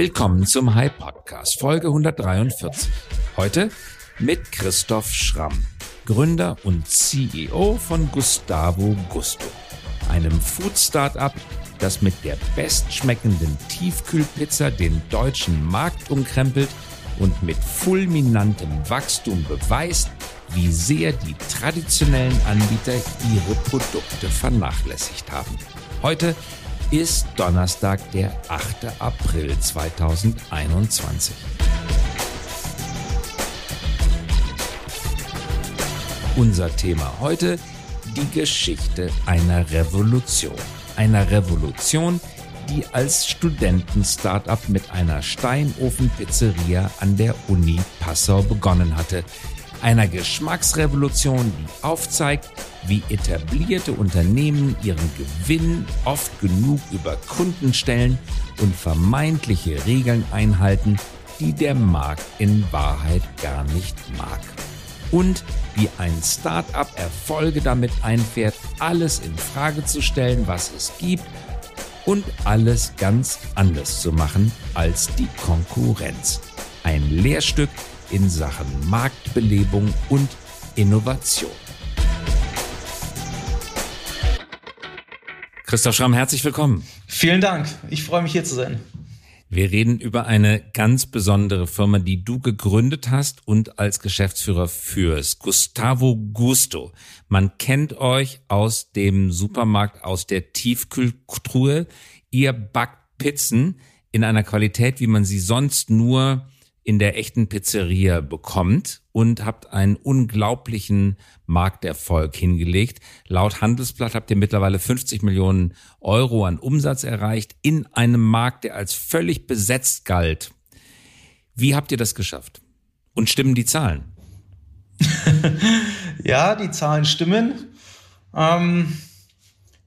Willkommen zum High Podcast, Folge 143. Heute mit Christoph Schramm, Gründer und CEO von Gustavo Gusto, einem Food Startup, das mit der bestschmeckenden Tiefkühlpizza den deutschen Markt umkrempelt und mit fulminantem Wachstum beweist, wie sehr die traditionellen Anbieter ihre Produkte vernachlässigt haben. Heute ist Donnerstag, der 8. April 2021. Unser Thema heute, die Geschichte einer Revolution. Einer Revolution, die als Studenten-Startup mit einer Steinofenpizzeria an der Uni Passau begonnen hatte. Einer Geschmacksrevolution, die aufzeigt, wie etablierte Unternehmen ihren Gewinn oft genug über Kunden stellen und vermeintliche Regeln einhalten, die der Markt in Wahrheit gar nicht mag. Und wie ein Start-up Erfolge damit einfährt, alles in Frage zu stellen, was es gibt und alles ganz anders zu machen als die Konkurrenz. Ein Lehrstück in Sachen Marktbelebung und Innovation. Christoph Schramm, herzlich willkommen. Vielen Dank. Ich freue mich hier zu sein. Wir reden über eine ganz besondere Firma, die du gegründet hast und als Geschäftsführer führst. Gustavo Gusto. Man kennt euch aus dem Supermarkt, aus der Tiefkühltruhe. Ihr backt Pizzen in einer Qualität, wie man sie sonst nur in der echten Pizzeria bekommt und habt einen unglaublichen Markterfolg hingelegt. Laut Handelsblatt habt ihr mittlerweile 50 Millionen Euro an Umsatz erreicht in einem Markt, der als völlig besetzt galt. Wie habt ihr das geschafft? Und stimmen die Zahlen? ja, die Zahlen stimmen. Ähm,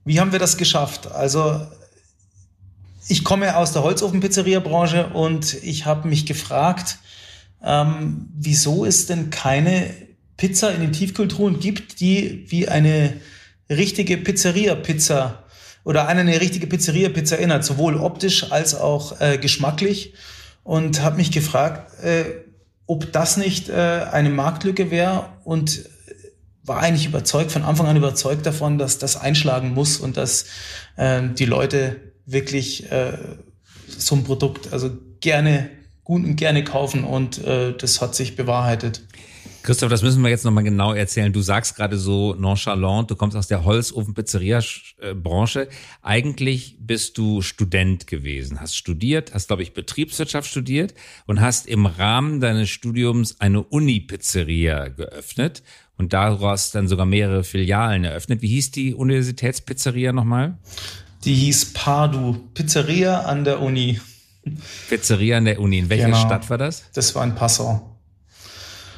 wie haben wir das geschafft? Also ich komme aus der Holzofenpizzeria-Branche und ich habe mich gefragt, ähm, wieso es denn keine Pizza in den Tiefkühltruhen gibt, die wie eine richtige Pizzeria-Pizza oder eine richtige Pizzeria-Pizza erinnert, sowohl optisch als auch äh, geschmacklich. Und habe mich gefragt, äh, ob das nicht äh, eine Marktlücke wäre und war eigentlich überzeugt, von Anfang an überzeugt davon, dass das einschlagen muss und dass äh, die Leute wirklich äh, so ein Produkt also gerne gut und gerne kaufen und äh, das hat sich bewahrheitet. Christoph, das müssen wir jetzt nochmal genau erzählen. Du sagst gerade so nonchalant, du kommst aus der Holzofen-Pizzeria-Branche. Eigentlich bist du Student gewesen, hast studiert, hast, glaube ich, Betriebswirtschaft studiert und hast im Rahmen deines Studiums eine Uni-Pizzeria geöffnet und daraus dann sogar mehrere Filialen eröffnet. Wie hieß die Universitätspizzeria nochmal? Die hieß Pardu, Pizzeria an der Uni. Pizzeria an der Uni. In welcher genau. Stadt war das? Das war in Passau.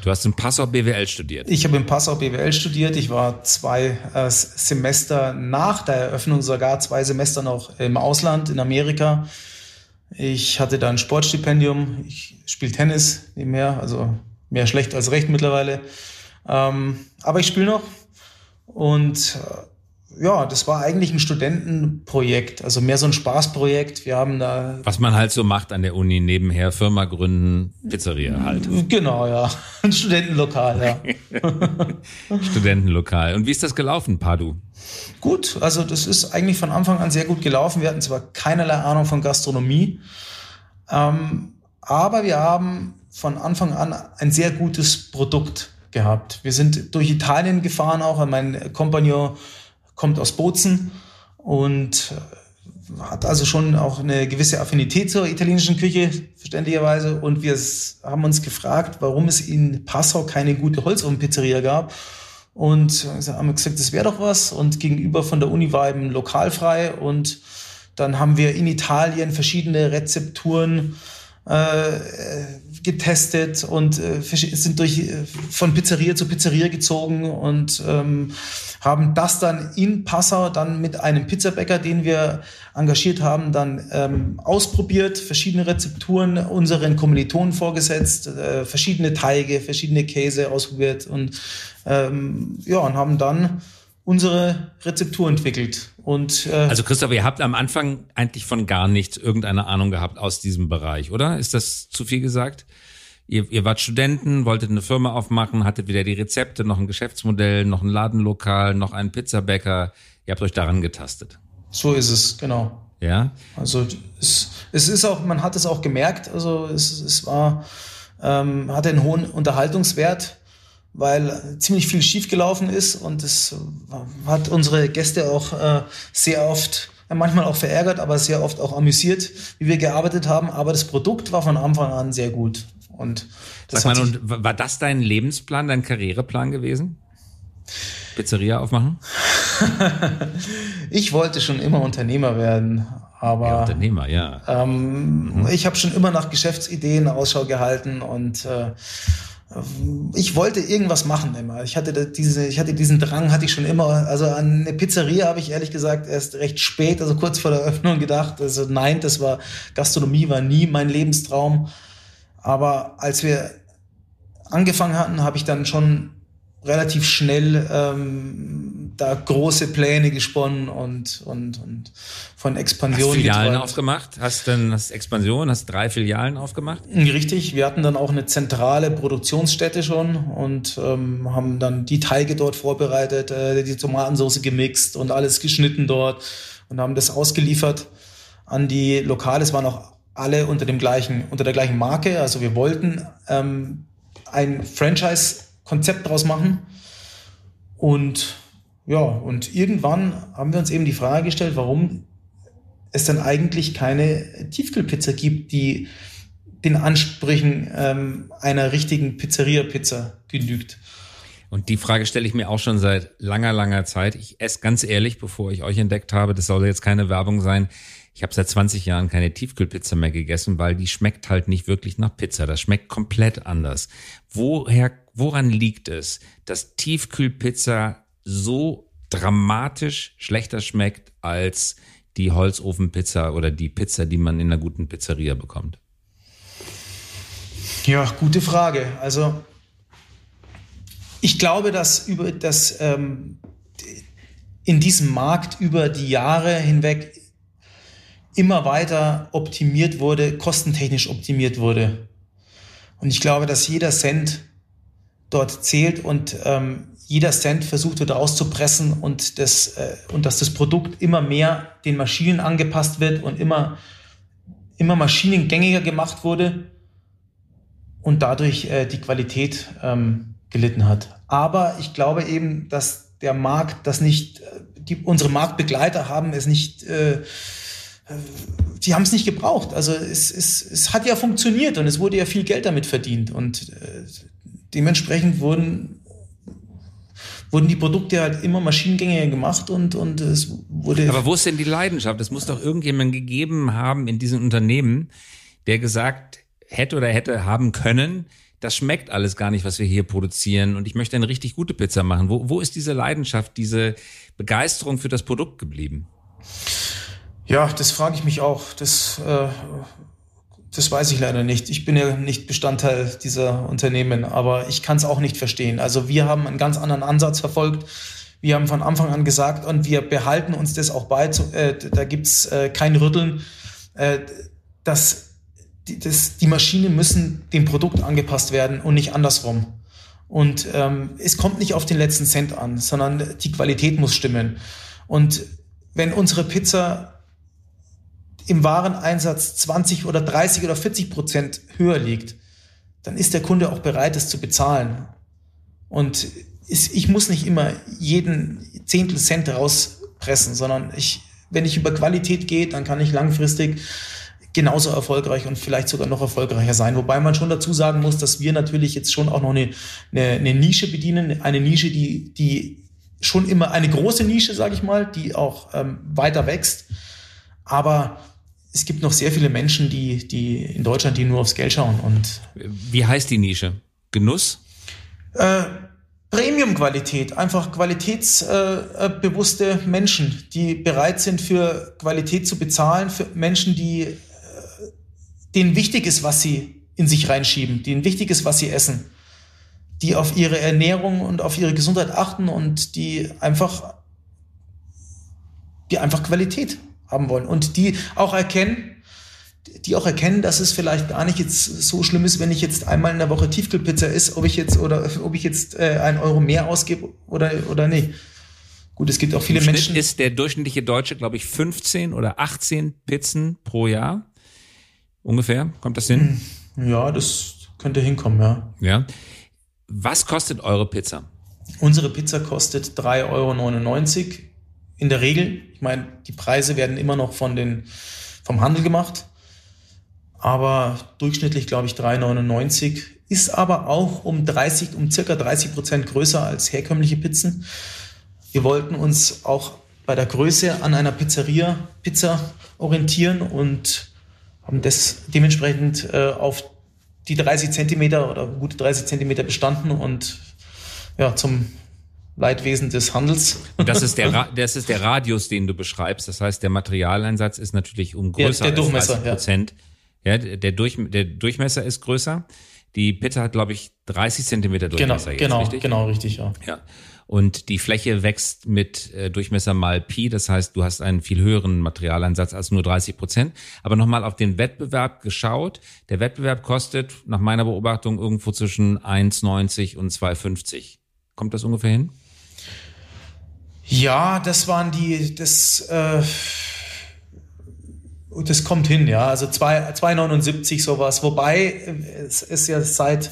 Du hast in Passau BWL studiert. Ich habe in Passau BWL studiert. Ich war zwei äh, Semester nach der Eröffnung, sogar zwei Semester noch im Ausland, in Amerika. Ich hatte da ein Sportstipendium. Ich spiele Tennis nebenher, also mehr schlecht als recht mittlerweile. Ähm, aber ich spiele noch. Und äh, ja, das war eigentlich ein Studentenprojekt, also mehr so ein Spaßprojekt. Wir haben da. Was man halt so macht an der Uni, nebenher Firma gründen, Pizzeria halt. Genau, ja. Ein Studentenlokal, ja. Studentenlokal. Und wie ist das gelaufen, Padu? Gut, also das ist eigentlich von Anfang an sehr gut gelaufen. Wir hatten zwar keinerlei Ahnung von Gastronomie, ähm, aber wir haben von Anfang an ein sehr gutes Produkt gehabt. Wir sind durch Italien gefahren auch. Mein Kompagnon kommt aus Bozen und äh, hat also schon auch eine gewisse Affinität zur italienischen Küche, verständlicherweise. Und wir haben uns gefragt, warum es in Passau keine gute Holzofenpizzeria gab. Und haben gesagt, das wäre doch was. Und gegenüber von der Uni war eben lokalfrei. Und dann haben wir in Italien verschiedene Rezepturen äh, getestet und äh, sind durch äh, von Pizzeria zu Pizzeria gezogen und ähm, haben das dann in Passau dann mit einem Pizzabäcker, den wir engagiert haben, dann ähm, ausprobiert, verschiedene Rezepturen unseren Kommilitonen vorgesetzt, äh, verschiedene Teige, verschiedene Käse ausprobiert und ähm, ja und haben dann unsere Rezeptur entwickelt. Und, äh, also Christoph, ihr habt am Anfang eigentlich von gar nichts irgendeine Ahnung gehabt aus diesem Bereich, oder? Ist das zu viel gesagt? Ihr, ihr wart Studenten, wolltet eine Firma aufmachen, hattet wieder die Rezepte, noch ein Geschäftsmodell, noch ein Ladenlokal, noch einen Pizzabäcker. Ihr habt euch daran getastet. So ist es, genau. Ja. Also es, es ist auch, man hat es auch gemerkt, also es, es war, ähm, hatte einen hohen Unterhaltungswert weil ziemlich viel schiefgelaufen ist und es hat unsere Gäste auch äh, sehr oft, manchmal auch verärgert, aber sehr oft auch amüsiert, wie wir gearbeitet haben. Aber das Produkt war von Anfang an sehr gut. Und das Sag mal, und war das dein Lebensplan, dein Karriereplan gewesen? Pizzeria aufmachen? ich wollte schon immer Unternehmer werden, aber ja, Unternehmer, ja. Ähm, mhm. Ich habe schon immer nach Geschäftsideen Ausschau gehalten und äh, ich wollte irgendwas machen immer. Ich hatte diese, ich hatte diesen Drang, hatte ich schon immer. Also an eine Pizzeria habe ich ehrlich gesagt erst recht spät, also kurz vor der Öffnung gedacht. Also nein, das war Gastronomie war nie mein Lebenstraum. Aber als wir angefangen hatten, habe ich dann schon relativ schnell ähm, da große Pläne gesponnen und, und, und von Expansion. Hast Filialen geträumt. aufgemacht? Hast dann hast Expansion, hast drei Filialen aufgemacht? Richtig, wir hatten dann auch eine zentrale Produktionsstätte schon und ähm, haben dann die Teige dort vorbereitet, äh, die Tomatensauce gemixt und alles geschnitten dort und haben das ausgeliefert an die Lokale. Es waren auch alle unter dem gleichen, unter der gleichen Marke. Also wir wollten ähm, ein Franchise Konzept draus machen. Und ja, und irgendwann haben wir uns eben die Frage gestellt, warum es dann eigentlich keine Tiefkühlpizza gibt, die den Ansprüchen ähm, einer richtigen Pizzeria-Pizza genügt. Und die Frage stelle ich mir auch schon seit langer, langer Zeit. Ich esse ganz ehrlich, bevor ich euch entdeckt habe, das soll jetzt keine Werbung sein. Ich habe seit 20 Jahren keine Tiefkühlpizza mehr gegessen, weil die schmeckt halt nicht wirklich nach Pizza. Das schmeckt komplett anders. Woher, woran liegt es, dass Tiefkühlpizza so dramatisch schlechter schmeckt als die Holzofenpizza oder die Pizza, die man in einer guten Pizzeria bekommt? Ja, gute Frage. Also ich glaube, dass über das ähm, in diesem Markt über die Jahre hinweg immer weiter optimiert wurde, kostentechnisch optimiert wurde. Und ich glaube, dass jeder Cent dort zählt und ähm, jeder Cent versucht wird auszupressen und, das, äh, und dass das Produkt immer mehr den Maschinen angepasst wird und immer, immer maschinengängiger gemacht wurde und dadurch äh, die Qualität ähm, gelitten hat. Aber ich glaube eben, dass der Markt das nicht, äh, die, unsere Marktbegleiter haben es nicht äh, die haben es nicht gebraucht. Also es, es, es hat ja funktioniert und es wurde ja viel Geld damit verdient. Und äh, dementsprechend wurden, wurden die Produkte halt immer maschinengängiger gemacht und, und es wurde. Aber wo ist denn die Leidenschaft? Es muss doch irgendjemand gegeben haben in diesem Unternehmen, der gesagt hätte oder hätte haben können, das schmeckt alles gar nicht, was wir hier produzieren und ich möchte eine richtig gute Pizza machen. Wo, wo ist diese Leidenschaft, diese Begeisterung für das Produkt geblieben? Ja, das frage ich mich auch. Das, äh, das weiß ich leider nicht. Ich bin ja nicht Bestandteil dieser Unternehmen, aber ich kann es auch nicht verstehen. Also wir haben einen ganz anderen Ansatz verfolgt. Wir haben von Anfang an gesagt und wir behalten uns das auch bei. Äh, da gibt's äh, kein Rütteln. Äh, dass die, das, die Maschinen müssen dem Produkt angepasst werden und nicht andersrum. Und ähm, es kommt nicht auf den letzten Cent an, sondern die Qualität muss stimmen. Und wenn unsere Pizza im Wareneinsatz 20 oder 30 oder 40 Prozent höher liegt, dann ist der Kunde auch bereit, es zu bezahlen. Und ich muss nicht immer jeden Zehntel Cent rauspressen, sondern ich, wenn ich über Qualität gehe, dann kann ich langfristig genauso erfolgreich und vielleicht sogar noch erfolgreicher sein. Wobei man schon dazu sagen muss, dass wir natürlich jetzt schon auch noch eine, eine, eine Nische bedienen, eine Nische, die, die schon immer eine große Nische, sage ich mal, die auch ähm, weiter wächst. Aber es gibt noch sehr viele Menschen, die, die in Deutschland, die nur aufs Geld schauen. Und Wie heißt die Nische? Genuss? Äh, Premium-Qualität, einfach qualitätsbewusste äh, Menschen, die bereit sind, für Qualität zu bezahlen, für Menschen, die äh, denen wichtig ist, was sie in sich reinschieben, denen wichtig ist, was sie essen, die auf ihre Ernährung und auf ihre Gesundheit achten und die einfach die einfach Qualität haben wollen und die auch erkennen, die auch erkennen, dass es vielleicht gar nicht jetzt so schlimm ist, wenn ich jetzt einmal in der Woche Tiefkühlpizza ist, ob ich jetzt oder ob ich jetzt äh, einen Euro mehr ausgebe oder oder nicht. Gut, es gibt auch viele Im Menschen. Schnitt ist der durchschnittliche Deutsche, glaube ich, 15 oder 18 Pizzen pro Jahr. Ungefähr. Kommt das hin? Hm, ja, das könnte hinkommen, ja. Ja. Was kostet eure Pizza? Unsere Pizza kostet 3,99 Euro. In der Regel, ich meine, die Preise werden immer noch von den, vom Handel gemacht. Aber durchschnittlich glaube ich 3,99 ist aber auch um 30, um circa 30 Prozent größer als herkömmliche Pizzen. Wir wollten uns auch bei der Größe an einer Pizzeria Pizza orientieren und haben das dementsprechend äh, auf die 30 Zentimeter oder gute 30 Zentimeter bestanden und ja, zum Leidwesen des Handels. Das ist der, das ist der Radius, den du beschreibst. Das heißt, der Materialeinsatz ist natürlich um größer ja, der als 30 Prozent. Ja. Ja, der, Durch, der Durchmesser ist größer. Die Pizza hat, glaube ich, 30 Zentimeter Durchmesser. Genau, jetzt, genau, genau, richtig, ja. Ja. Und die Fläche wächst mit äh, Durchmesser mal Pi. Das heißt, du hast einen viel höheren Materialeinsatz als nur 30 Prozent. Aber nochmal auf den Wettbewerb geschaut. Der Wettbewerb kostet nach meiner Beobachtung irgendwo zwischen 1,90 und 2,50. Kommt das ungefähr hin? Ja, das waren die, das, äh, das kommt hin, ja. Also 2,79 sowas. Wobei es, es ja seit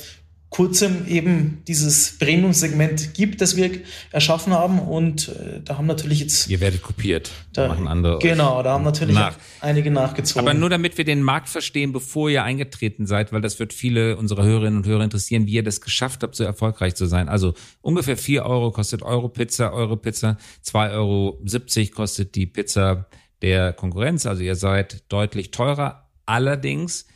kurzem eben dieses Premium-Segment gibt, das wir erschaffen haben. Und äh, da haben natürlich jetzt. Ihr werdet kopiert. Da, machen andere. Genau, da haben natürlich nach. einige nachgezogen. Aber nur damit wir den Markt verstehen, bevor ihr eingetreten seid, weil das wird viele unserer Hörerinnen und Hörer interessieren, wie ihr das geschafft habt, so erfolgreich zu sein. Also ungefähr vier Euro kostet Euro Pizza, Euro Pizza, zwei Euro siebzig kostet die Pizza der Konkurrenz. Also ihr seid deutlich teurer. Allerdings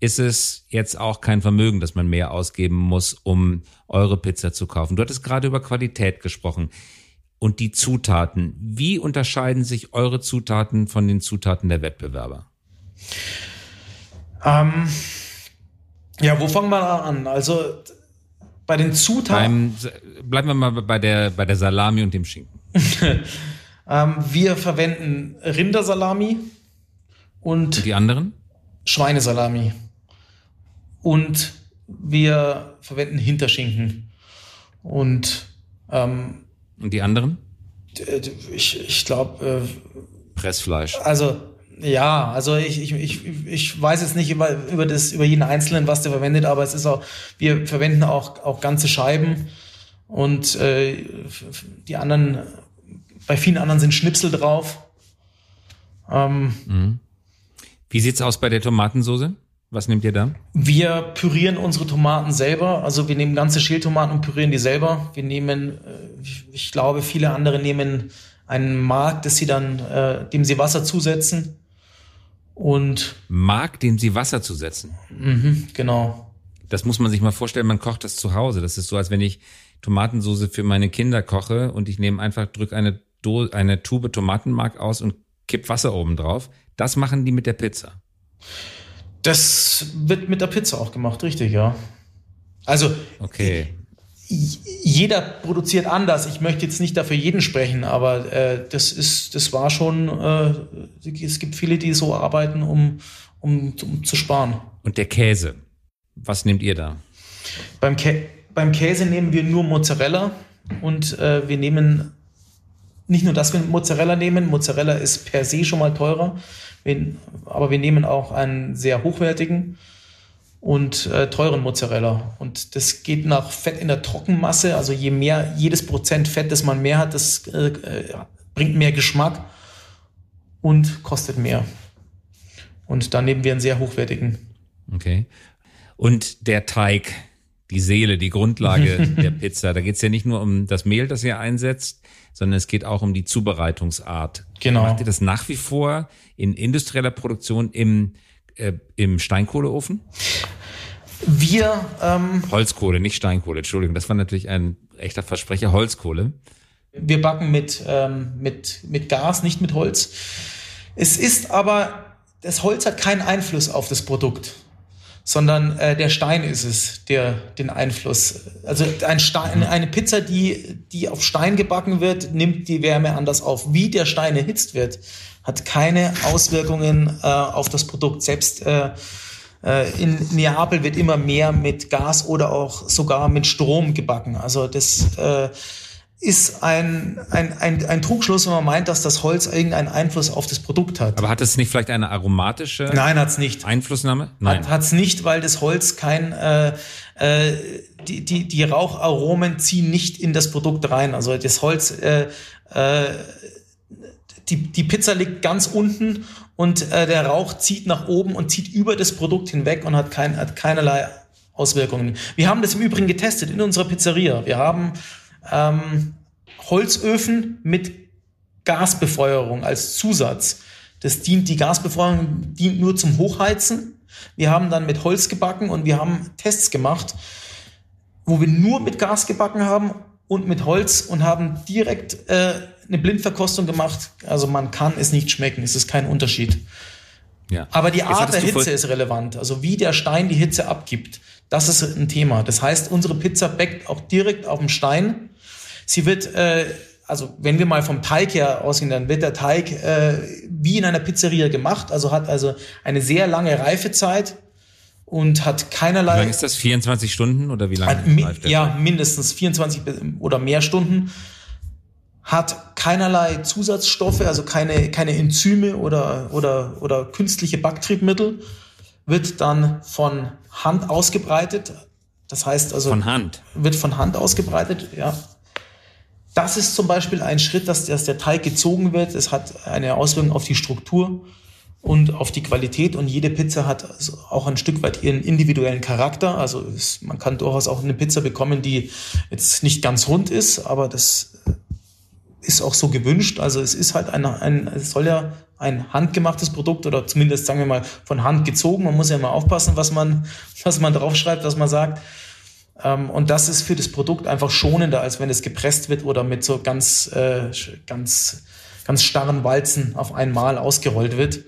ist es jetzt auch kein Vermögen, dass man mehr ausgeben muss, um eure Pizza zu kaufen. Du hattest gerade über Qualität gesprochen und die Zutaten. Wie unterscheiden sich eure Zutaten von den Zutaten der Wettbewerber? Ähm, ja, wo fangen wir an? Also bei den Zutaten. Beim, bleiben wir mal bei der, bei der Salami und dem Schinken. Ähm, wir verwenden Rindersalami und, und die anderen? Schweinesalami. Und wir verwenden Hinterschinken. Und, ähm, und die anderen? Ich, ich glaube. Äh, Pressfleisch. Also, ja, also ich, ich, ich, ich weiß jetzt nicht über, über, das, über jeden Einzelnen, was der verwendet, aber es ist auch, wir verwenden auch, auch ganze Scheiben und äh, die anderen bei vielen anderen sind Schnipsel drauf. Ähm, mhm. Wie sieht's aus bei der Tomatensoße? Was nehmt ihr da? Wir pürieren unsere Tomaten selber. Also wir nehmen ganze Schältomaten und pürieren die selber. Wir nehmen, äh, ich glaube, viele andere nehmen einen Mark, das sie dann, äh, dem sie Wasser zusetzen. Und Mark, dem sie Wasser zusetzen. Mhm, genau. Das muss man sich mal vorstellen. Man kocht das zu Hause. Das ist so, als wenn ich Tomatensoße für meine Kinder koche und ich nehme einfach drück eine Do eine Tube Tomatenmark aus und kippt Wasser oben drauf. Das machen die mit der Pizza. Das wird mit der Pizza auch gemacht, richtig, ja. Also, okay. jeder produziert anders. Ich möchte jetzt nicht dafür jeden sprechen, aber äh, das ist, das war schon, äh, es gibt viele, die so arbeiten, um, um, um zu sparen. Und der Käse, was nehmt ihr da? Beim, Kä beim Käse nehmen wir nur Mozzarella und äh, wir nehmen nicht nur, dass wir Mozzarella nehmen, Mozzarella ist per se schon mal teurer, aber wir nehmen auch einen sehr hochwertigen und äh, teuren Mozzarella. Und das geht nach Fett in der Trockenmasse. Also je mehr, jedes Prozent Fett, das man mehr hat, das äh, äh bringt mehr Geschmack und kostet mehr. Und da nehmen wir einen sehr hochwertigen. Okay. Und der Teig, die Seele, die Grundlage der Pizza, da geht es ja nicht nur um das Mehl, das ihr einsetzt, sondern es geht auch um die Zubereitungsart. Genau. Macht ihr das nach wie vor in industrieller Produktion im, äh, im Steinkohleofen? Wir ähm, Holzkohle, nicht Steinkohle, Entschuldigung, das war natürlich ein echter Versprecher, Holzkohle. Wir backen mit, ähm, mit, mit Gas, nicht mit Holz. Es ist aber, das Holz hat keinen Einfluss auf das Produkt, sondern äh, der Stein ist es, der den Einfluss. Also ein Stein, eine Pizza, die, die auf Stein gebacken wird, nimmt die Wärme anders auf. Wie der Stein erhitzt wird, hat keine Auswirkungen äh, auf das Produkt. Selbst äh, äh, in Neapel wird immer mehr mit Gas oder auch sogar mit Strom gebacken. Also das äh, ist ein, ein, ein, ein Trugschluss, wenn man meint, dass das Holz irgendeinen Einfluss auf das Produkt hat. Aber hat es nicht vielleicht eine aromatische Nein, hat's nicht. Einflussnahme? Nein. Hat es nicht, weil das Holz kein, äh, äh, die, die, die Raucharomen ziehen nicht in das Produkt rein. Also das Holz, äh, äh, die, die Pizza liegt ganz unten und äh, der Rauch zieht nach oben und zieht über das Produkt hinweg und hat, kein, hat keinerlei Auswirkungen. Wir haben das im Übrigen getestet in unserer Pizzeria. Wir haben ähm, Holzöfen mit Gasbefeuerung als Zusatz. Das dient, die Gasbefeuerung dient nur zum Hochheizen. Wir haben dann mit Holz gebacken und wir haben Tests gemacht, wo wir nur mit Gas gebacken haben und mit Holz und haben direkt äh, eine Blindverkostung gemacht. Also man kann es nicht schmecken, es ist kein Unterschied. Ja. Aber die Art der Hitze ist relevant. Also wie der Stein die Hitze abgibt, das ist ein Thema. Das heißt, unsere Pizza backt auch direkt auf dem Stein. Sie wird, äh, also wenn wir mal vom Teig her ausgehen, dann wird der Teig äh, wie in einer Pizzeria gemacht, also hat also eine sehr lange Reifezeit und hat keinerlei. Wie lange ist das? 24 Stunden oder wie lange? Hat, ja, mindestens 24 oder mehr Stunden. Hat keinerlei Zusatzstoffe, also keine, keine Enzyme oder, oder, oder künstliche Backtriebmittel. Wird dann von Hand ausgebreitet. Das heißt also. Von Hand. Wird von Hand ausgebreitet, ja. Das ist zum Beispiel ein Schritt, dass, dass der Teig gezogen wird. Es hat eine Auswirkung auf die Struktur und auf die Qualität. Und jede Pizza hat also auch ein Stück weit ihren individuellen Charakter. Also es, man kann durchaus auch eine Pizza bekommen, die jetzt nicht ganz rund ist, aber das ist auch so gewünscht. Also es ist halt ein, ein es soll ja ein handgemachtes Produkt oder zumindest sagen wir mal von Hand gezogen. Man muss ja immer aufpassen, was man, was man draufschreibt, was man sagt. Ähm, und das ist für das Produkt einfach schonender, als wenn es gepresst wird oder mit so ganz, äh, ganz, ganz starren Walzen auf einmal ausgerollt wird.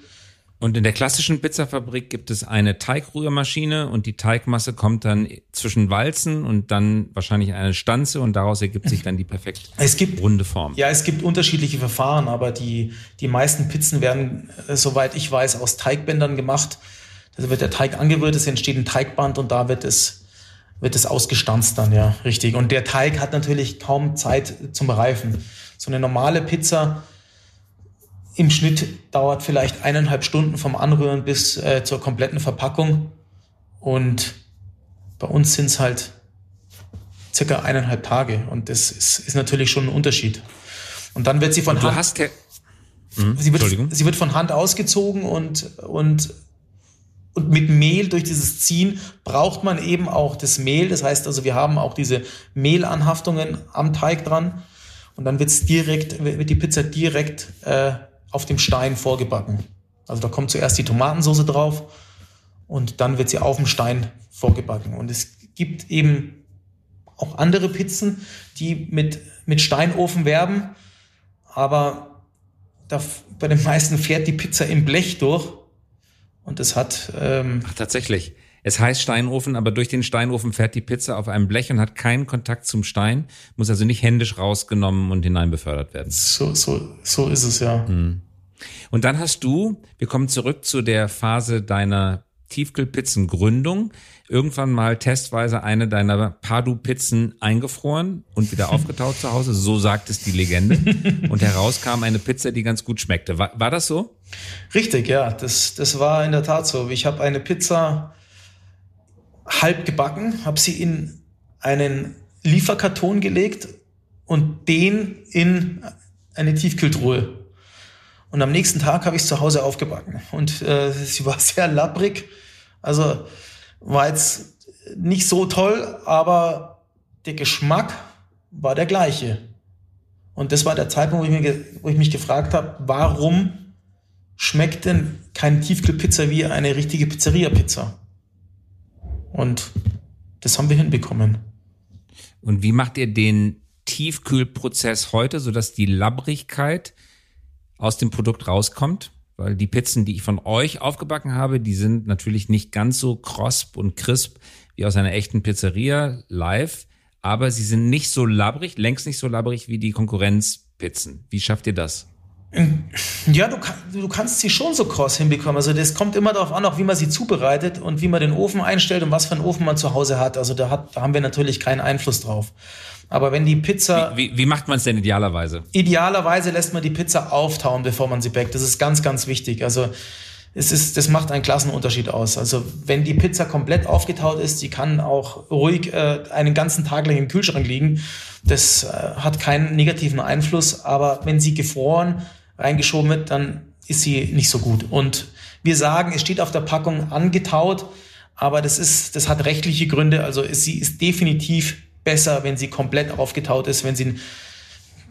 Und in der klassischen Pizzafabrik gibt es eine Teigrührmaschine und die Teigmasse kommt dann zwischen Walzen und dann wahrscheinlich eine Stanze und daraus ergibt sich dann die perfekt es gibt, runde Form. Ja, es gibt unterschiedliche Verfahren, aber die, die meisten Pizzen werden, äh, soweit ich weiß, aus Teigbändern gemacht. Da wird der Teig angerührt, es entsteht ein Teigband und da wird es wird es ausgestanzt dann, ja, richtig. Und der Teig hat natürlich kaum Zeit zum Reifen. So eine normale Pizza im Schnitt dauert vielleicht eineinhalb Stunden vom Anrühren bis äh, zur kompletten Verpackung. Und bei uns sind es halt circa eineinhalb Tage. Und das ist, ist natürlich schon ein Unterschied. Und dann wird sie von Hand. Hast hm, sie, wird, sie wird von Hand ausgezogen und, und und mit Mehl durch dieses Ziehen braucht man eben auch das Mehl. Das heißt also, wir haben auch diese Mehlanhaftungen am Teig dran. Und dann wird's direkt, wird die Pizza direkt äh, auf dem Stein vorgebacken. Also da kommt zuerst die Tomatensauce drauf und dann wird sie auf dem Stein vorgebacken. Und es gibt eben auch andere Pizzen, die mit, mit Steinofen werben, aber da, bei den meisten fährt die Pizza im Blech durch und es hat. Ähm, Ach, tatsächlich. Es heißt Steinofen, aber durch den Steinofen fährt die Pizza auf einem Blech und hat keinen Kontakt zum Stein, muss also nicht händisch rausgenommen und hinein befördert werden. So, so, so ist es ja. Hm. Und dann hast du, wir kommen zurück zu der Phase deiner Tiefkühlpizzengründung, irgendwann mal testweise eine deiner Padu-Pizzen eingefroren und wieder aufgetaut zu Hause. So sagt es die Legende. Und heraus kam eine Pizza, die ganz gut schmeckte. War, war das so? Richtig, ja. Das, das war in der Tat so. Ich habe eine Pizza halb gebacken, habe sie in einen Lieferkarton gelegt und den in eine Tiefkühltruhe. Und am nächsten Tag habe ich es zu Hause aufgebacken. Und äh, sie war sehr labbrig. Also war jetzt nicht so toll, aber der Geschmack war der gleiche. Und das war der Zeitpunkt, wo ich, mir, wo ich mich gefragt habe, warum schmeckt denn keine Tiefkühlpizza wie eine richtige Pizzeria-Pizza? Und das haben wir hinbekommen. Und wie macht ihr den Tiefkühlprozess heute, sodass die Labbrigkeit aus dem Produkt rauskommt? weil die Pizzen, die ich von euch aufgebacken habe, die sind natürlich nicht ganz so cross und crisp wie aus einer echten Pizzeria live, aber sie sind nicht so labbrig, längst nicht so labbrig wie die Konkurrenzpizzen. Wie schafft ihr das? Ja, du, du kannst sie schon so kross hinbekommen. Also das kommt immer darauf an, auch wie man sie zubereitet und wie man den Ofen einstellt und was für einen Ofen man zu Hause hat. Also da, hat, da haben wir natürlich keinen Einfluss drauf. Aber wenn die Pizza. Wie, wie, wie macht man es denn idealerweise? Idealerweise lässt man die Pizza auftauen, bevor man sie backt. Das ist ganz, ganz wichtig. Also es ist, das macht einen Klassenunterschied aus. Also wenn die Pizza komplett aufgetaut ist, die kann auch ruhig äh, einen ganzen Tag lang im Kühlschrank liegen. Das äh, hat keinen negativen Einfluss. Aber wenn sie gefroren reingeschoben wird, dann ist sie nicht so gut. Und wir sagen, es steht auf der Packung angetaut, aber das ist, das hat rechtliche Gründe. Also sie ist definitiv besser, wenn sie komplett aufgetaut ist, wenn sie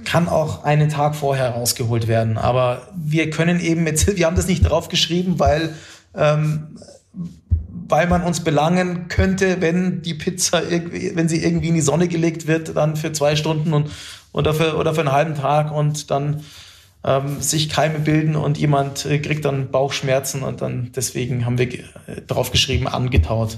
kann auch einen Tag vorher rausgeholt werden. Aber wir können eben jetzt, wir haben das nicht draufgeschrieben, weil, ähm, weil man uns belangen könnte, wenn die Pizza wenn sie irgendwie in die Sonne gelegt wird, dann für zwei Stunden und, oder für, oder für einen halben Tag und dann ähm, sich Keime bilden und jemand äh, kriegt dann Bauchschmerzen und dann deswegen haben wir äh, draufgeschrieben, angetaut.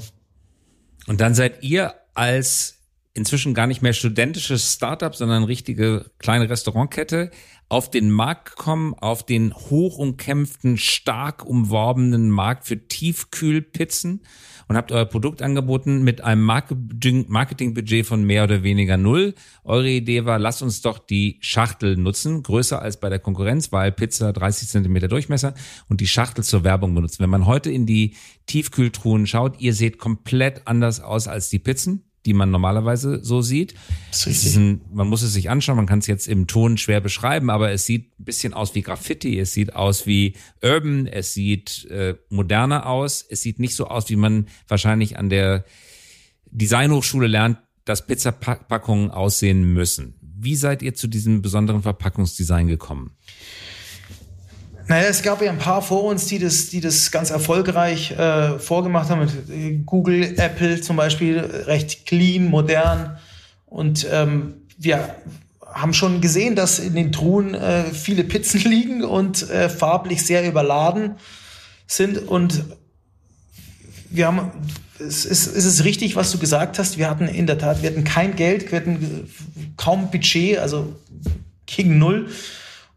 Und dann seid ihr als inzwischen gar nicht mehr studentisches Startup, sondern richtige kleine Restaurantkette auf den Markt gekommen, auf den hoch umkämpften, stark umworbenen Markt für Tiefkühlpizzen und habt euer Produkt angeboten mit einem Marketingbudget von mehr oder weniger null. Eure Idee war, lasst uns doch die Schachtel nutzen, größer als bei der Konkurrenz, weil Pizza 30 Zentimeter Durchmesser und die Schachtel zur Werbung benutzen. Wenn man heute in die Tiefkühltruhen schaut, ihr seht komplett anders aus als die Pizzen die man normalerweise so sieht. Das ist ein, man muss es sich anschauen, man kann es jetzt im Ton schwer beschreiben, aber es sieht ein bisschen aus wie Graffiti, es sieht aus wie Urban, es sieht äh, moderner aus, es sieht nicht so aus, wie man wahrscheinlich an der Designhochschule lernt, dass Pizzapackungen aussehen müssen. Wie seid ihr zu diesem besonderen Verpackungsdesign gekommen? Naja, es gab ja ein paar vor uns, die das, die das ganz erfolgreich äh, vorgemacht haben. Äh, Google, Apple zum Beispiel, recht clean, modern. Und ähm, wir haben schon gesehen, dass in den Truhen äh, viele Pizzen liegen und äh, farblich sehr überladen sind. Und wir haben, es ist, es ist richtig, was du gesagt hast. Wir hatten in der Tat, wir hatten kein Geld, wir hatten kaum Budget, also gegen null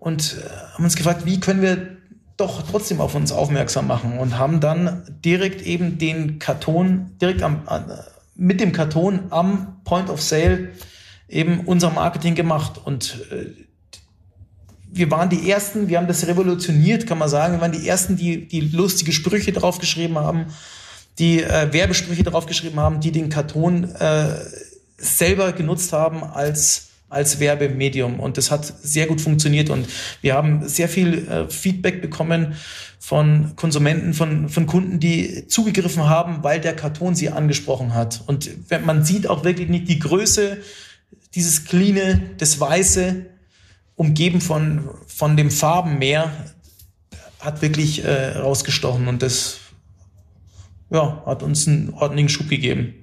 und äh, haben uns gefragt, wie können wir doch trotzdem auf uns aufmerksam machen und haben dann direkt eben den Karton, direkt am, mit dem Karton am Point of Sale eben unser Marketing gemacht und äh, wir waren die ersten, wir haben das revolutioniert, kann man sagen. Wir waren die ersten, die, die lustige Sprüche draufgeschrieben haben, die äh, Werbesprüche draufgeschrieben haben, die den Karton äh, selber genutzt haben als als Werbemedium. Und das hat sehr gut funktioniert. Und wir haben sehr viel äh, Feedback bekommen von Konsumenten, von, von Kunden, die zugegriffen haben, weil der Karton sie angesprochen hat. Und man sieht auch wirklich nicht die Größe, dieses cleane, das Weiße, umgeben von, von dem Farbenmeer, hat wirklich äh, rausgestochen. Und das ja, hat uns einen ordentlichen Schub gegeben.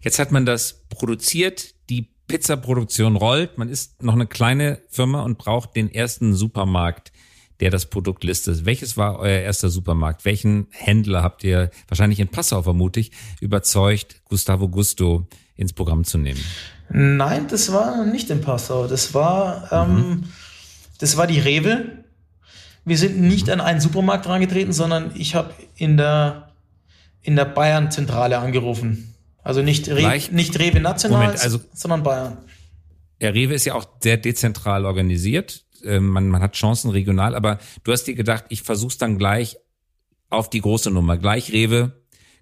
Jetzt hat man das produziert, die Pizzaproduktion rollt, man ist noch eine kleine Firma und braucht den ersten Supermarkt, der das Produkt listet. Welches war euer erster Supermarkt? Welchen Händler habt ihr wahrscheinlich in Passau vermutlich überzeugt, Gustavo Gusto ins Programm zu nehmen? Nein, das war nicht in Passau. Das war, ähm, mhm. das war die Rewe. Wir sind nicht an einen Supermarkt herangetreten, sondern ich habe in der, in der Bayern-Zentrale angerufen. Also nicht, Re nicht Rewe national, Moment, also, sondern Bayern. Ja, Rewe ist ja auch sehr dezentral organisiert. Ähm, man, man hat Chancen regional, aber du hast dir gedacht, ich versuch's dann gleich auf die große Nummer. Gleich Rewe,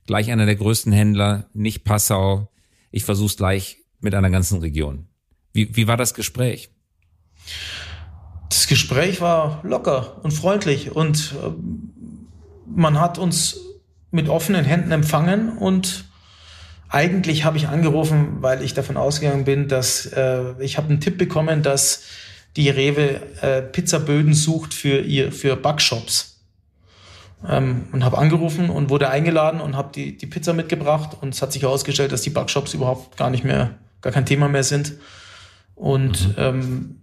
gleich einer der größten Händler, nicht Passau. Ich versuch's gleich mit einer ganzen Region. Wie, wie war das Gespräch? Das Gespräch war locker und freundlich und äh, man hat uns mit offenen Händen empfangen und eigentlich habe ich angerufen, weil ich davon ausgegangen bin, dass äh, ich habe einen Tipp bekommen, dass die Rewe äh, Pizzaböden sucht für ihr für Backshops. Ähm, und habe angerufen und wurde eingeladen und habe die, die Pizza mitgebracht und es hat sich herausgestellt, dass die Backshops überhaupt gar nicht mehr, gar kein Thema mehr sind. Und mhm. ähm,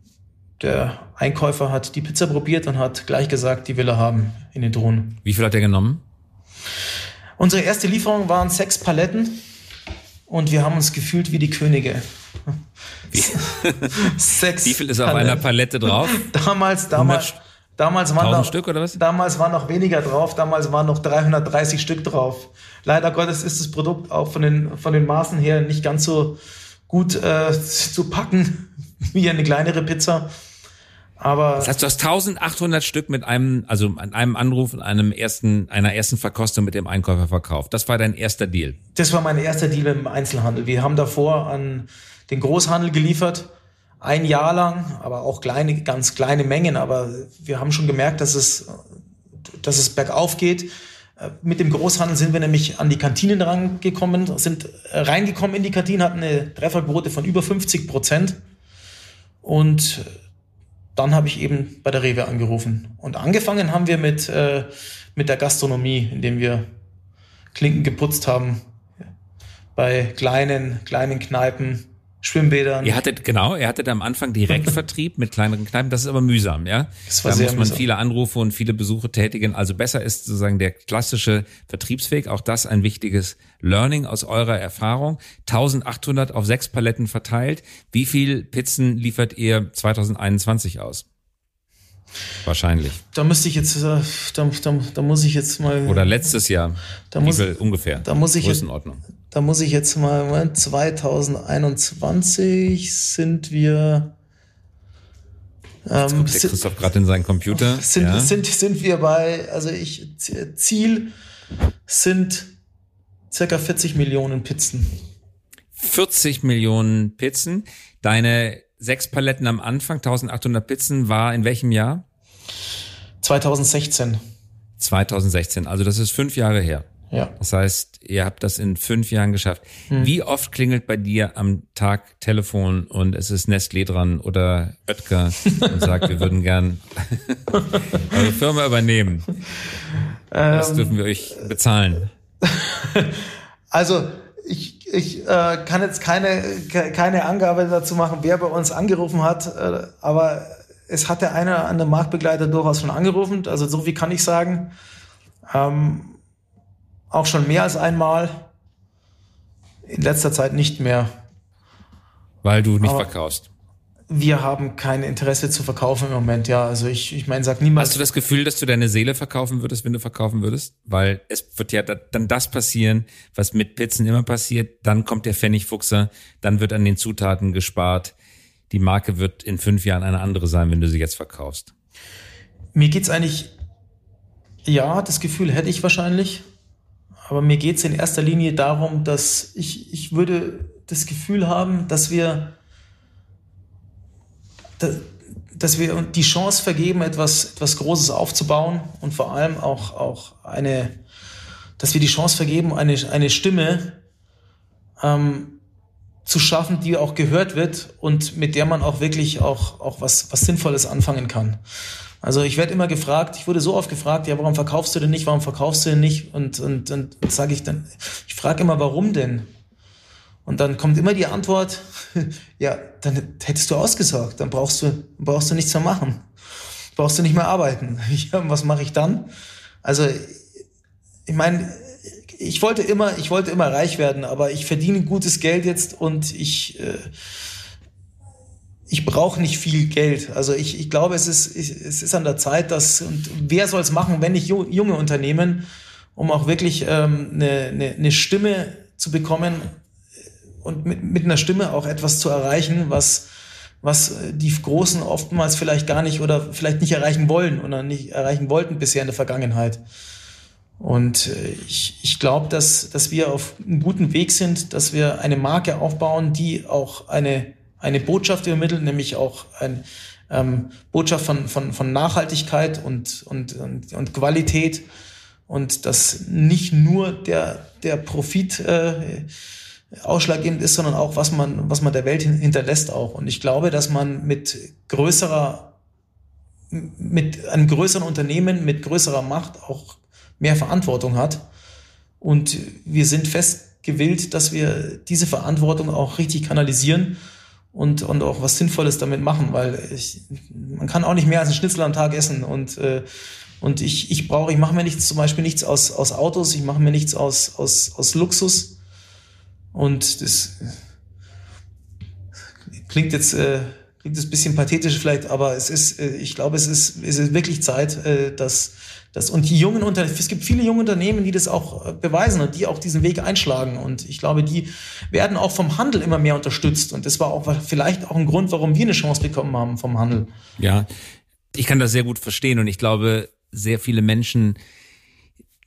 der Einkäufer hat die Pizza probiert und hat gleich gesagt, die will er haben in den Drohnen. Wie viel hat er genommen? Unsere erste Lieferung waren sechs Paletten und wir haben uns gefühlt wie die Könige. Wie, sechs wie viel ist auf einer Palette drauf? Damals, damals, damals waren noch, Stück oder was? Damals waren noch weniger drauf, damals waren noch 330 Stück drauf. Leider Gottes ist das Produkt auch von den, von den Maßen her nicht ganz so gut äh, zu packen wie eine kleinere Pizza. Aber das heißt, du hast 1800 Stück mit einem, also an einem Anruf und einem ersten, einer ersten Verkostung mit dem Einkäufer verkauft. Das war dein erster Deal. Das war mein erster Deal im Einzelhandel. Wir haben davor an den Großhandel geliefert, ein Jahr lang, aber auch kleine, ganz kleine Mengen. Aber wir haben schon gemerkt, dass es, dass es bergauf geht. Mit dem Großhandel sind wir nämlich an die Kantinen rangekommen, sind reingekommen in die Kantinen, hatten eine Trefferquote von über 50 Prozent. Und dann habe ich eben bei der Rewe angerufen. Und angefangen haben wir mit, äh, mit der Gastronomie, indem wir Klinken geputzt haben bei kleinen, kleinen Kneipen, Schwimmbädern. Ihr hattet, genau, ihr hattet am Anfang Direktvertrieb mit kleineren Kneipen. Das ist aber mühsam, ja. Das war da sehr muss man mühsam. viele Anrufe und viele Besuche tätigen. Also besser ist sozusagen der klassische Vertriebsweg. Auch das ein wichtiges Learning aus eurer Erfahrung. 1800 auf sechs Paletten verteilt. Wie viel Pizzen liefert ihr 2021 aus? Wahrscheinlich. Da müsste ich jetzt, äh, da, da, da muss ich jetzt mal. Oder letztes Jahr. Da muss, ungefähr. Da muss ich Größenordnung. Da muss ich jetzt mal, Moment, 2021 sind wir. Jetzt guckt der Christoph gerade in seinen Computer. Sind, ja. sind, sind wir bei, also ich, Ziel sind circa 40 Millionen Pizzen. 40 Millionen Pizzen. Deine sechs Paletten am Anfang, 1800 Pizzen, war in welchem Jahr? 2016. 2016, also das ist fünf Jahre her. Ja. Das heißt, ihr habt das in fünf Jahren geschafft. Hm. Wie oft klingelt bei dir am Tag Telefon und es ist Nestlé dran oder Oetker und sagt, wir würden gern eure Firma übernehmen? Das ähm, dürfen wir euch bezahlen. Also ich, ich äh, kann jetzt keine, keine Angabe dazu machen, wer bei uns angerufen hat, äh, aber es hat der eine oder andere Marktbegleiter durchaus schon angerufen. Also so wie kann ich sagen. Ähm, auch schon mehr als einmal. In letzter Zeit nicht mehr. Weil du nicht Aber verkaufst. Wir haben kein Interesse zu verkaufen im Moment, ja. Also ich, ich meine, sag niemals. Hast du das Gefühl, dass du deine Seele verkaufen würdest, wenn du verkaufen würdest? Weil es wird ja dann das passieren, was mit Pizzen immer passiert. Dann kommt der Pfennigfuchser, dann wird an den Zutaten gespart. Die Marke wird in fünf Jahren eine andere sein, wenn du sie jetzt verkaufst. Mir geht's eigentlich, ja, das Gefühl hätte ich wahrscheinlich. Aber mir geht es in erster Linie darum, dass ich, ich würde das Gefühl haben, dass wir, dass wir die Chance vergeben, etwas, etwas Großes aufzubauen und vor allem auch, auch eine, dass wir die Chance vergeben, eine, eine Stimme ähm, zu schaffen, die auch gehört wird und mit der man auch wirklich auch, auch was, was Sinnvolles anfangen kann. Also ich werde immer gefragt, ich wurde so oft gefragt, ja, warum verkaufst du denn nicht, warum verkaufst du denn nicht? Und, und, und sage ich dann, ich frage immer, warum denn? Und dann kommt immer die Antwort, ja, dann hättest du ausgesorgt, dann brauchst du, brauchst du nichts mehr machen. Brauchst du nicht mehr arbeiten. Ja, was mache ich dann? Also, ich meine, ich wollte immer, ich wollte immer reich werden, aber ich verdiene gutes Geld jetzt und ich, äh, ich brauche nicht viel Geld. Also ich, ich glaube, es ist, es ist an der Zeit, dass, und wer soll es machen, wenn nicht junge Unternehmen, um auch wirklich ähm, eine, eine, eine Stimme zu bekommen und mit, mit einer Stimme auch etwas zu erreichen, was, was die Großen oftmals vielleicht gar nicht oder vielleicht nicht erreichen wollen oder nicht erreichen wollten bisher in der Vergangenheit. Und äh, ich, ich glaube, dass, dass wir auf einem guten Weg sind, dass wir eine Marke aufbauen, die auch eine eine Botschaft übermitteln, nämlich auch eine ähm, Botschaft von, von, von Nachhaltigkeit und, und, und, und Qualität und dass nicht nur der, der Profit äh, ausschlaggebend ist, sondern auch, was man, was man der Welt hinterlässt auch. Und ich glaube, dass man mit größerer, mit einem größeren Unternehmen, mit größerer Macht auch mehr Verantwortung hat. Und wir sind fest gewillt, dass wir diese Verantwortung auch richtig kanalisieren und, und auch was Sinnvolles damit machen, weil ich, man kann auch nicht mehr als einen Schnitzel am Tag essen und äh, und ich, ich brauche, ich mache mir nichts, zum Beispiel nichts aus, aus Autos, ich mache mir nichts aus, aus, aus Luxus. Und das klingt jetzt, äh, klingt jetzt ein bisschen pathetisch vielleicht, aber es ist, äh, ich glaube, es ist, es ist wirklich Zeit, äh, dass, dass, und die jungen Unternehmen, es gibt viele junge Unternehmen, die das auch äh, beweisen und die auch diesen Weg einschlagen. Und ich glaube, die werden auch vom Handel immer mehr unterstützt. Und das war auch vielleicht auch ein Grund, warum wir eine Chance bekommen haben vom Handel. Ja, ich kann das sehr gut verstehen und ich glaube, sehr viele Menschen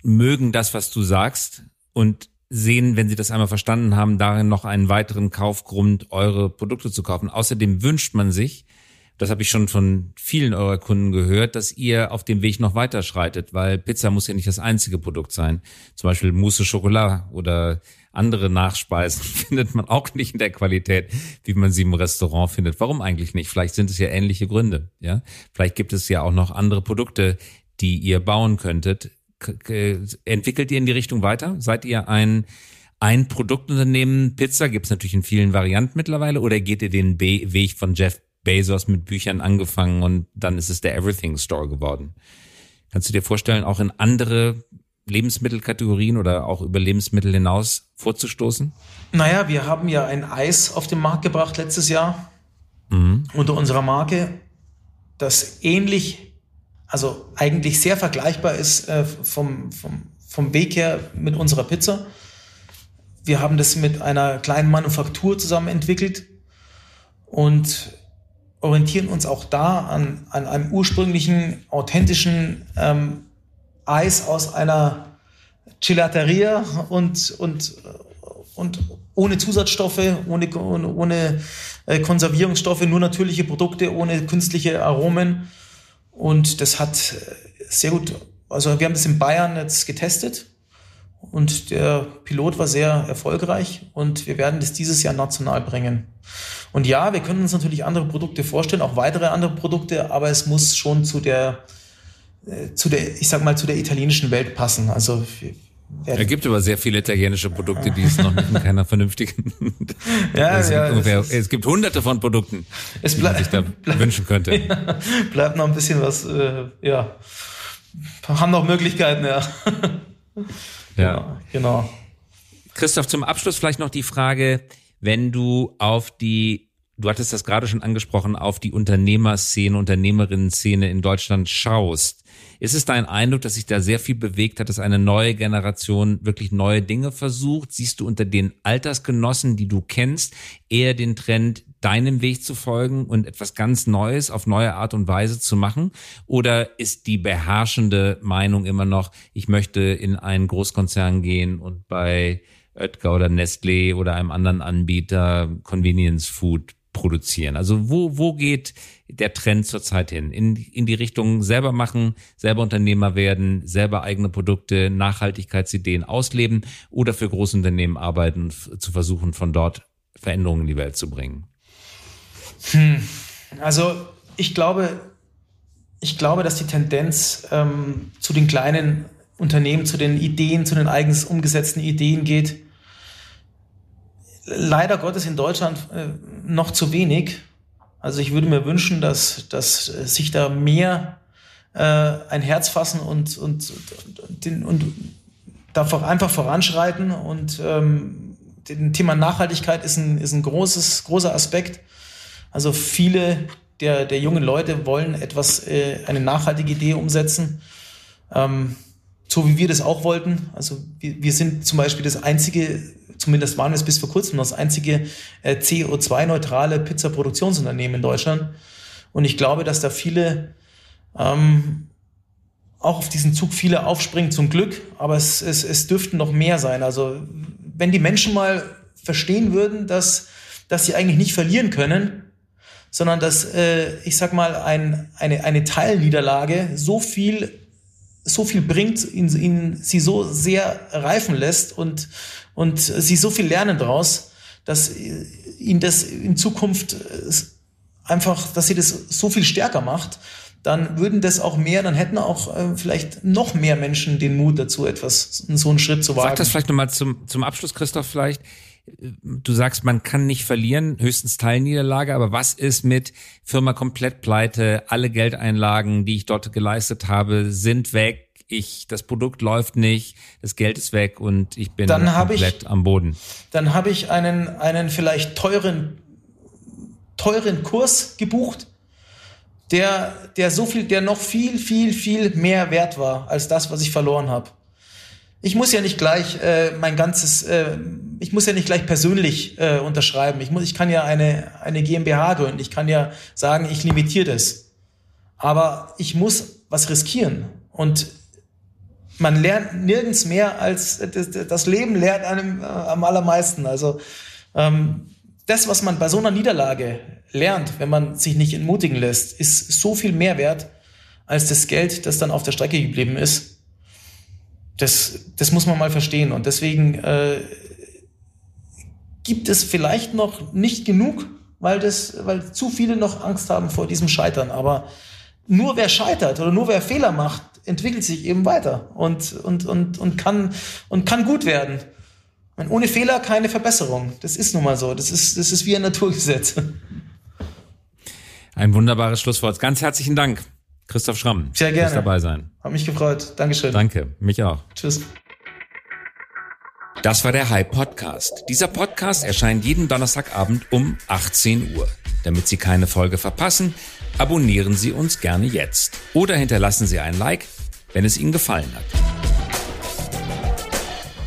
mögen das, was du sagst und sehen, wenn sie das einmal verstanden haben, darin noch einen weiteren Kaufgrund, eure Produkte zu kaufen. Außerdem wünscht man sich, das habe ich schon von vielen eurer Kunden gehört, dass ihr auf dem Weg noch weiter schreitet, weil Pizza muss ja nicht das einzige Produkt sein. Zum Beispiel Mousse Chocolat oder andere Nachspeisen findet man auch nicht in der Qualität, wie man sie im Restaurant findet. Warum eigentlich nicht? Vielleicht sind es ja ähnliche Gründe, ja. Vielleicht gibt es ja auch noch andere Produkte, die ihr bauen könntet. Entwickelt ihr in die Richtung weiter? Seid ihr ein ein Produktunternehmen Pizza gibt es natürlich in vielen Varianten mittlerweile oder geht ihr den Be Weg von Jeff Bezos mit Büchern angefangen und dann ist es der Everything Store geworden? Kannst du dir vorstellen, auch in andere Lebensmittelkategorien oder auch über Lebensmittel hinaus vorzustoßen? Naja, wir haben ja ein Eis auf den Markt gebracht letztes Jahr mhm. unter unserer Marke, das ähnlich also eigentlich sehr vergleichbar ist äh, vom, vom, vom Weg her mit unserer Pizza. Wir haben das mit einer kleinen Manufaktur zusammen entwickelt und orientieren uns auch da an, an einem ursprünglichen, authentischen ähm, Eis aus einer Gelateria und, und, und ohne Zusatzstoffe, ohne, ohne, ohne äh, Konservierungsstoffe, nur natürliche Produkte, ohne künstliche Aromen und das hat sehr gut, also wir haben das in Bayern jetzt getestet und der Pilot war sehr erfolgreich und wir werden das dieses Jahr national bringen. Und ja, wir können uns natürlich andere Produkte vorstellen, auch weitere andere Produkte, aber es muss schon zu der, äh, zu der, ich sag mal, zu der italienischen Welt passen. Also es gibt aber sehr viele italienische Produkte, die es noch in keiner vernünftigen. ja, es, ja, gibt ungefähr, es, es, gibt hunderte von Produkten, es die man sich da wünschen könnte. Ja, bleibt noch ein bisschen was, äh, ja. Haben noch Möglichkeiten, ja. ja. Genau. Christoph, zum Abschluss vielleicht noch die Frage, wenn du auf die du hattest das gerade schon angesprochen, auf die Unternehmerszene, Unternehmerinnen-Szene in Deutschland schaust. Ist es dein Eindruck, dass sich da sehr viel bewegt hat, dass eine neue Generation wirklich neue Dinge versucht? Siehst du unter den Altersgenossen, die du kennst, eher den Trend, deinem Weg zu folgen und etwas ganz Neues auf neue Art und Weise zu machen? Oder ist die beherrschende Meinung immer noch, ich möchte in einen Großkonzern gehen und bei Oetker oder Nestlé oder einem anderen Anbieter Convenience Food produzieren? Also wo, wo geht der Trend zurzeit hin? In, in die Richtung selber machen, selber Unternehmer werden, selber eigene Produkte, Nachhaltigkeitsideen ausleben oder für Großunternehmen arbeiten, zu versuchen, von dort Veränderungen in die Welt zu bringen? Hm. Also ich glaube, ich glaube, dass die Tendenz ähm, zu den kleinen Unternehmen, zu den Ideen, zu den eigens umgesetzten Ideen geht leider Gottes in Deutschland äh, noch zu wenig. Also ich würde mir wünschen, dass, dass sich da mehr äh, ein Herz fassen und, und, und, und, und einfach voranschreiten. Und ähm, das Thema Nachhaltigkeit ist ein, ist ein großes, großer Aspekt. Also viele der, der jungen Leute wollen etwas, äh, eine nachhaltige Idee umsetzen. Ähm, so wie wir das auch wollten. Also wir, wir sind zum Beispiel das einzige zumindest waren wir es bis vor kurzem das einzige äh, CO2-neutrale Pizza-Produktionsunternehmen in Deutschland. Und ich glaube, dass da viele ähm, auch auf diesen Zug viele aufspringen, zum Glück, aber es, es, es dürften noch mehr sein. Also wenn die Menschen mal verstehen würden, dass, dass sie eigentlich nicht verlieren können, sondern dass, äh, ich sag mal, ein, eine, eine Teilniederlage so viel so viel bringt, ihn, ihn sie so sehr reifen lässt und, und sie so viel lernen daraus, dass ihn das in Zukunft einfach, dass sie das so viel stärker macht, dann würden das auch mehr, dann hätten auch äh, vielleicht noch mehr Menschen den Mut dazu, etwas, so einen Schritt zu wagen. Sag das vielleicht nochmal zum, zum Abschluss, Christoph, vielleicht. Du sagst, man kann nicht verlieren, höchstens Teilniederlage, aber was ist mit Firma komplett pleite, alle Geldeinlagen, die ich dort geleistet habe, sind weg, ich, das Produkt läuft nicht, das Geld ist weg und ich bin dann komplett ich, am Boden. Dann habe ich einen, einen vielleicht teuren, teuren Kurs gebucht, der, der so viel, der noch viel, viel, viel mehr wert war als das, was ich verloren habe. Ich muss ja nicht gleich äh, mein ganzes, äh, ich muss ja nicht gleich persönlich äh, unterschreiben. Ich muss, ich kann ja eine eine GmbH gründen. Ich kann ja sagen, ich limitiere das. Aber ich muss was riskieren und man lernt nirgends mehr als das, das Leben lehrt einem äh, am allermeisten. Also ähm, das, was man bei so einer Niederlage lernt, wenn man sich nicht entmutigen lässt, ist so viel mehr wert als das Geld, das dann auf der Strecke geblieben ist. Das, das muss man mal verstehen. Und deswegen äh, gibt es vielleicht noch nicht genug, weil, das, weil zu viele noch Angst haben vor diesem Scheitern. Aber nur wer scheitert oder nur wer Fehler macht, entwickelt sich eben weiter und, und, und, und, kann, und kann gut werden. Und ohne Fehler keine Verbesserung. Das ist nun mal so. Das ist, das ist wie ein Naturgesetz. Ein wunderbares Schlusswort. Ganz herzlichen Dank, Christoph Schramm. Sehr gerne. dabei sein. Hat mich gefreut. Dankeschön. Danke, mich auch. Tschüss. Das war der High Podcast. Dieser Podcast erscheint jeden Donnerstagabend um 18 Uhr. Damit Sie keine Folge verpassen, abonnieren Sie uns gerne jetzt oder hinterlassen Sie ein Like, wenn es Ihnen gefallen hat.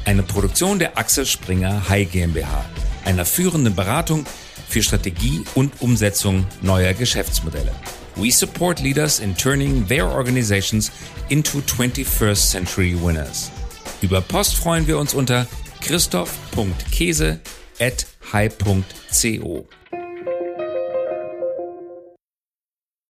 Eine Produktion der Axel Springer High GmbH, einer führenden Beratung für Strategie und Umsetzung neuer Geschäftsmodelle. We support leaders in turning their organizations into 21st century winners. Über Post freuen wir uns unter christoph.käse at high.co.